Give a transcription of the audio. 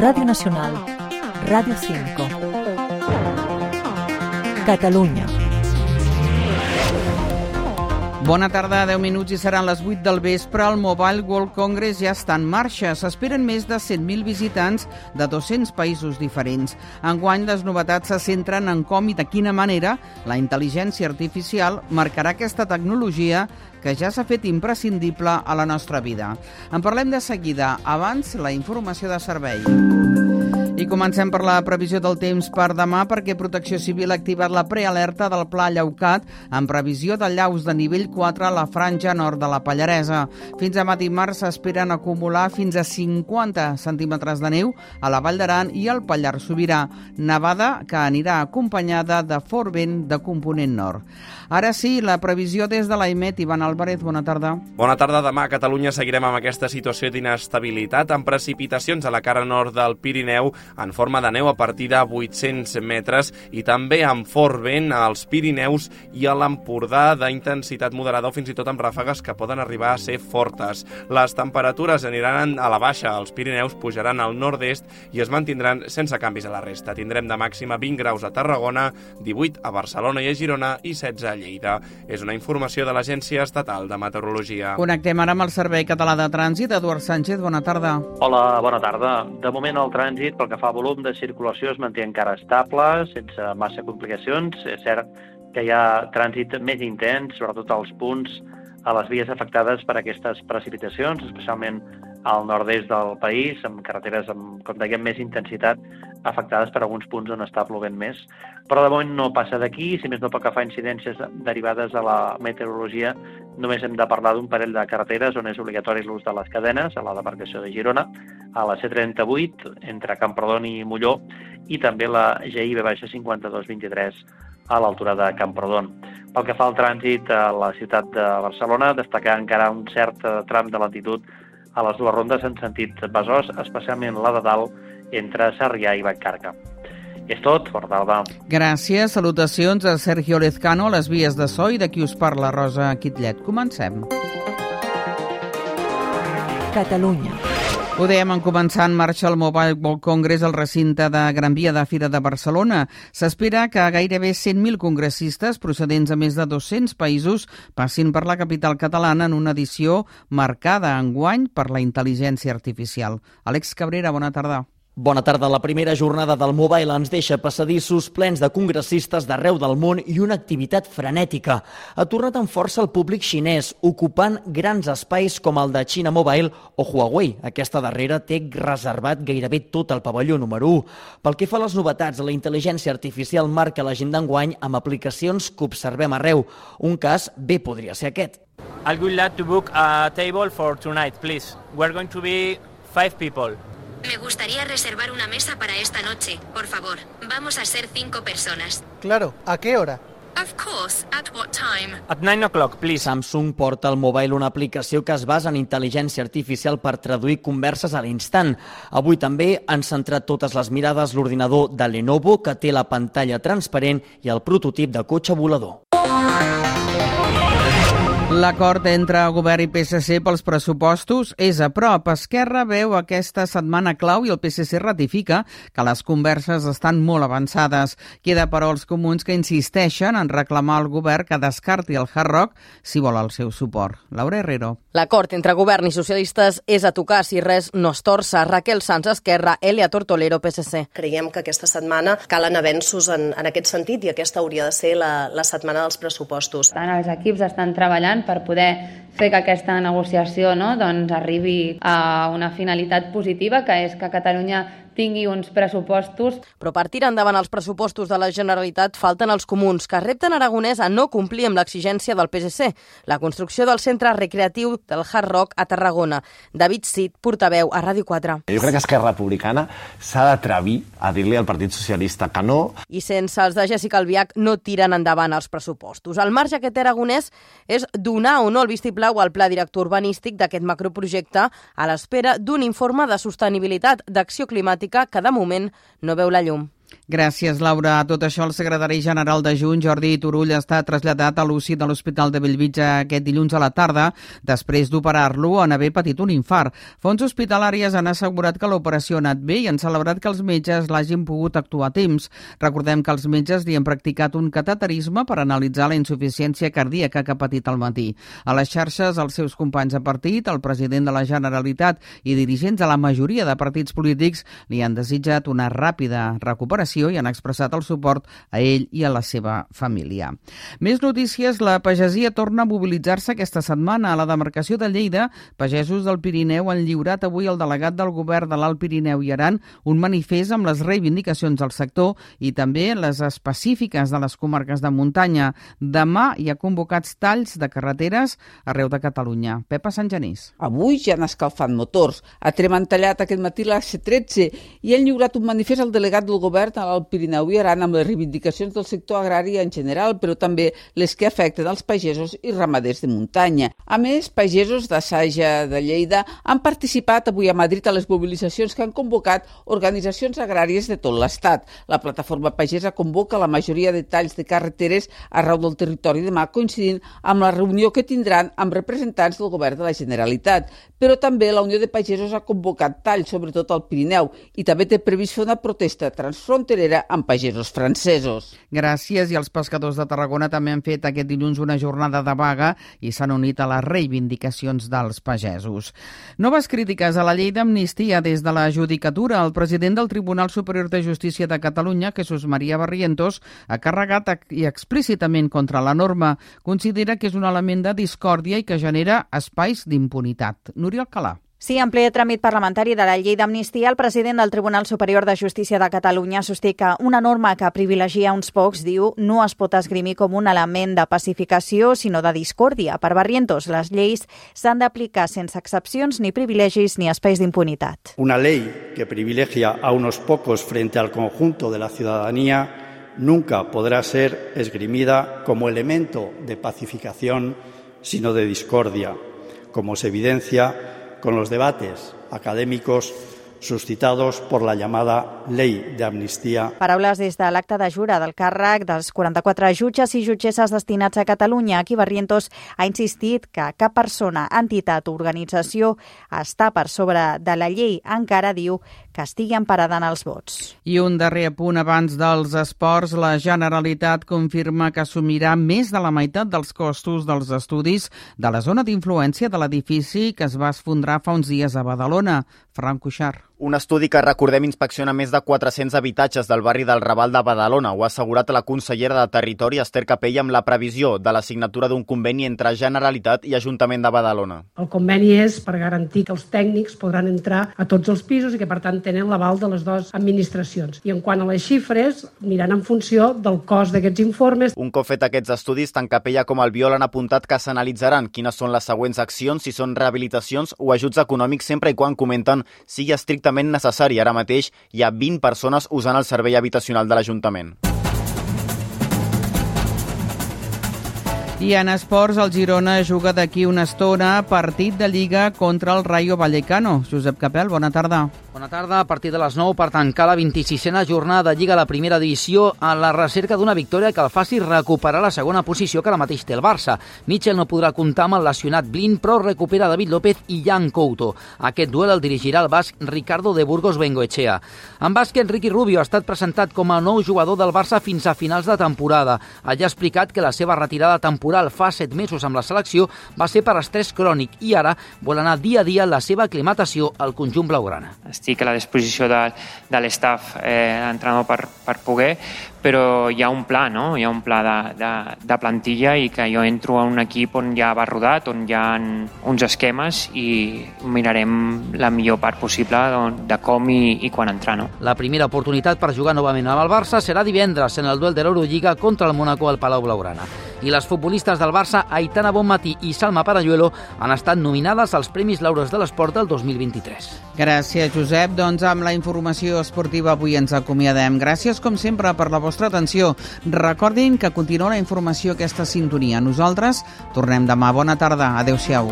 Radio Nacional, Radio 5. Catalunya. Bona tarda, 10 minuts i seran les 8 del vespre. El Mobile World Congress ja està en marxa. S'esperen més de 100.000 visitants de 200 països diferents. Enguany, les novetats se centren en com i de quina manera la intel·ligència artificial marcarà aquesta tecnologia que ja s'ha fet imprescindible a la nostra vida. En parlem de seguida. Abans, la informació de servei. I comencem per la previsió del temps per demà perquè Protecció Civil ha activat la prealerta del Pla Llaucat en previsió de llaus de nivell 4 a la franja nord de la Pallaresa. Fins a matí març s'esperen acumular fins a 50 centímetres de neu a la Vall d'Aran i al Pallars Sobirà, nevada que anirà acompanyada de fort vent de component nord. Ara sí, la previsió des de l'AIMET. Ivan Álvarez, bona tarda. Bona tarda. Demà a Catalunya seguirem amb aquesta situació d'inestabilitat amb precipitacions a la cara nord del Pirineu en forma de neu a partir de 800 metres i també amb fort vent als Pirineus i a l'Empordà d'intensitat moderada o fins i tot amb ràfegues que poden arribar a ser fortes. Les temperatures aniran a la baixa, els Pirineus pujaran al nord-est i es mantindran sense canvis a la resta. Tindrem de màxima 20 graus a Tarragona, 18 a Barcelona i a Girona i 16 a Lleida. És una informació de l'Agència Estatal de Meteorologia. Connectem ara amb el Servei Català de Trànsit. Eduard Sánchez, bona tarda. Hola, bona tarda. De moment el trànsit, pel que fa a volum de circulació, es manté encara estable, sense massa complicacions. És cert que hi ha trànsit més intens, sobretot als punts a les vies afectades per aquestes precipitacions, especialment al nord-est del país, amb carreteres amb, com dèiem, més intensitat, afectades per alguns punts on està plovent més. Però de moment no passa d'aquí, si més no pel que fa incidències derivades de la meteorologia, només hem de parlar d'un parell de carreteres on és obligatori l'ús de les cadenes, a la demarcació de Girona, a la C38, entre Camprodon i Molló, i també la GIB 5223 a l'altura de Camprodon. Pel que fa al trànsit a la ciutat de Barcelona, destacar encara un cert tram de latitud a les dues rondes en sentit Besòs, especialment la de dalt entre Sarrià i Vallcarca. És tot, bona tarda. Gràcies, salutacions a Sergio Lezcano a les vies de so i de qui us parla Rosa Quitllet. Comencem. Catalunya. Ho dèiem en començar en marxa el Mobile World Congress al recinte de Gran Via de Fira de Barcelona. S'espera que gairebé 100.000 congressistes procedents de més de 200 països passin per la capital catalana en una edició marcada enguany per la intel·ligència artificial. Àlex Cabrera, bona tarda. Bona tarda. La primera jornada del Mobile ens deixa passadissos plens de congressistes d'arreu del món i una activitat frenètica. Ha tornat amb força el públic xinès, ocupant grans espais com el de China Mobile o Huawei. Aquesta darrera té reservat gairebé tot el pavelló número 1. Pel que fa a les novetats, la intel·ligència artificial marca l'agenda enguany amb aplicacions que observem arreu. Un cas bé podria ser aquest. I would like to book a table for tonight, please. We're going to be five people. Me gustaría reservar una mesa para esta noche, por favor. Vamos a ser cinco personas. Claro, ¿a qué hora? Of course, at what time? At 9 o'clock, please. Samsung porta al mobile una aplicació que es basa en intel·ligència artificial per traduir converses a l'instant. Avui també han centrat totes les mirades l'ordinador de Lenovo, que té la pantalla transparent, i el prototip de cotxe volador. L'acord entre govern i PSC pels pressupostos és a prop. Esquerra veu aquesta setmana clau i el PSC ratifica que les converses estan molt avançades. Queda, però, els comuns que insisteixen en reclamar al govern que descarti el Hard Rock si vol el seu suport. Laura Herrero. L'acord entre govern i socialistes és a tocar si res no es torça. Raquel Sanz, Esquerra, Elia Tortolero, PSC. Creiem que aquesta setmana calen avenços en, en aquest sentit i aquesta hauria de ser la, la setmana dels pressupostos. Tant els equips estan treballant per poder fer que aquesta negociació no, doncs arribi a una finalitat positiva, que és que Catalunya tingui uns pressupostos. Però per tirar endavant els pressupostos de la Generalitat falten els comuns, que repten Aragonès a no complir amb l'exigència del PSC, la construcció del centre recreatiu del Hard Rock a Tarragona. David Cid, portaveu a Ràdio 4. Jo crec que Esquerra Republicana s'ha d'atrevir a dir-li al Partit Socialista que no. I sense els de Jessica Albiach no tiren endavant els pressupostos. El marge que té Aragonès és donar o no el vistiplau al pla director urbanístic d'aquest macroprojecte a l'espera d'un informe de sostenibilitat d'acció climàtica que de moment no veu la llum. Gràcies, Laura. A tot això, el secretari general de Junts, Jordi Turull, està traslladat a l'UCI de l'Hospital de Bellvitge aquest dilluns a la tarda, després d'operar-lo en haver patit un infart. Fons hospitalàries han assegurat que l'operació ha anat bé i han celebrat que els metges l'hagin pogut actuar a temps. Recordem que els metges li han practicat un cateterisme per analitzar la insuficiència cardíaca que ha patit al matí. A les xarxes, els seus companys de partit, el president de la Generalitat i dirigents de la majoria de partits polítics li han desitjat una ràpida recuperació i han expressat el suport a ell i a la seva família. Més notícies, la pagesia torna a mobilitzar-se aquesta setmana. A la demarcació de Lleida, pagesos del Pirineu han lliurat avui al delegat del govern de l'Alt Pirineu i Aran un manifest amb les reivindicacions del sector i també les específiques de les comarques de muntanya. Demà hi ha convocats talls de carreteres arreu de Catalunya. Pepa Sant Genís. Avui ja han escalfat motors. A Trem han tallat aquest matí la C13 i han lliurat un manifest al delegat del govern a al Pirineu i Aran amb les reivindicacions del sector agrari en general, però també les que afecten els pagesos i ramaders de muntanya. A més, pagesos d'Assaja de Lleida han participat avui a Madrid a les mobilitzacions que han convocat organitzacions agràries de tot l'Estat. La plataforma pagesa convoca la majoria de talls de carreteres arreu del territori demà, coincidint amb la reunió que tindran amb representants del govern de la Generalitat. Però també la Unió de Pagesos ha convocat talls, sobretot al Pirineu, i també té previst fer una protesta transfronterera fronterera amb pagesos francesos. Gràcies, i els pescadors de Tarragona també han fet aquest dilluns una jornada de vaga i s'han unit a les reivindicacions dels pagesos. Noves crítiques a la llei d'amnistia des de la judicatura. El president del Tribunal Superior de Justícia de Catalunya, Jesús Maria Barrientos, ha carregat i explícitament contra la norma. Considera que és un element de discòrdia i que genera espais d'impunitat. Núria Alcalà. Sí, en ple tràmit parlamentari de la llei d'amnistia, el president del Tribunal Superior de Justícia de Catalunya sosté que una norma que privilegia uns pocs, diu, no es pot esgrimir com un element de pacificació, sinó de discòrdia. Per Barrientos, les lleis s'han d'aplicar sense excepcions, ni privilegis ni espais d'impunitat. Una ley que privilegia a unos pocos frente al conjunto de la ciudadanía nunca podrá ser esgrimida como elemento de pacificación, sino de discordia, como se evidencia con los debates académicos suscitados por la llamada Ley de Amnistia. Paraules des de l'acte de jura del càrrec dels 44 jutges i jutgesses destinats a Catalunya. Aquí Barrientos ha insistit que cap persona, entitat o organització està per sobre de la llei. Encara diu que estigui emparada en els vots. I un darrer punt abans dels esports. La Generalitat confirma que assumirà més de la meitat dels costos dels estudis de la zona d'influència de l'edifici que es va esfondrar fa uns dies a Badalona. Frank Cuixart. Un estudi que, recordem, inspecciona més de 400 habitatges del barri del Raval de Badalona. Ho ha assegurat la consellera de Territori, Esther Capella, amb la previsió de la signatura d'un conveni entre Generalitat i Ajuntament de Badalona. El conveni és per garantir que els tècnics podran entrar a tots els pisos i que, per tant, tenen l'aval de les dues administracions. I en quant a les xifres, miran en funció del cost d'aquests informes. Un cop fet aquests estudis, tant Capella com el Viol han apuntat que s'analitzaran quines són les següents accions, si són rehabilitacions o ajuts econòmics, sempre i quan comenten sigui estricte estrictament necessari. Ara mateix hi ha 20 persones usant el servei habitacional de l'Ajuntament. I en esports, el Girona juga d'aquí una estona partit de Lliga contra el Rayo Vallecano. Josep Capel, bona tarda. Bona tarda, a partir de les 9 per tancar la 26a jornada de Lliga la primera divisió a la recerca d'una victòria que el faci recuperar la segona posició que ara mateix té el Barça. Mitchell no podrà comptar amb el lesionat Blin, però recupera David López i Jan Couto. Aquest duel el dirigirà el basc Ricardo de Burgos Bengoechea. En bàsquet, Ricky Rubio ha estat presentat com a nou jugador del Barça fins a finals de temporada. Allà ha explicat que la seva retirada temporal fa set mesos amb la selecció va ser per estrès crònic i ara vol anar dia a dia la seva aclimatació al conjunt blaugrana. Estic a la disposició de, de l'estaf eh, entrenador per, per poder, però hi ha un pla, no? Hi ha un pla de, de, de plantilla i que jo entro a un equip on ja va rodat, on hi ha uns esquemes i mirarem la millor part possible de com i, i quan entrar, no? La primera oportunitat per jugar novament amb el Barça serà divendres en el duel de l'Eurolliga contra el Mónaco al Palau Blaugrana. I les futbolistes del Barça, Aitana Bonmatí i Salma Parayuelo, han estat nominades als Premis Laures de l'Esport del 2023. Gràcies, Josep. Doncs amb la informació esportiva avui ens acomiadem. Gràcies, com sempre, per la vostra atenció. Recordin que continua la informació aquesta sintonia. Nosaltres tornem demà. Bona tarda. Adéu-siau.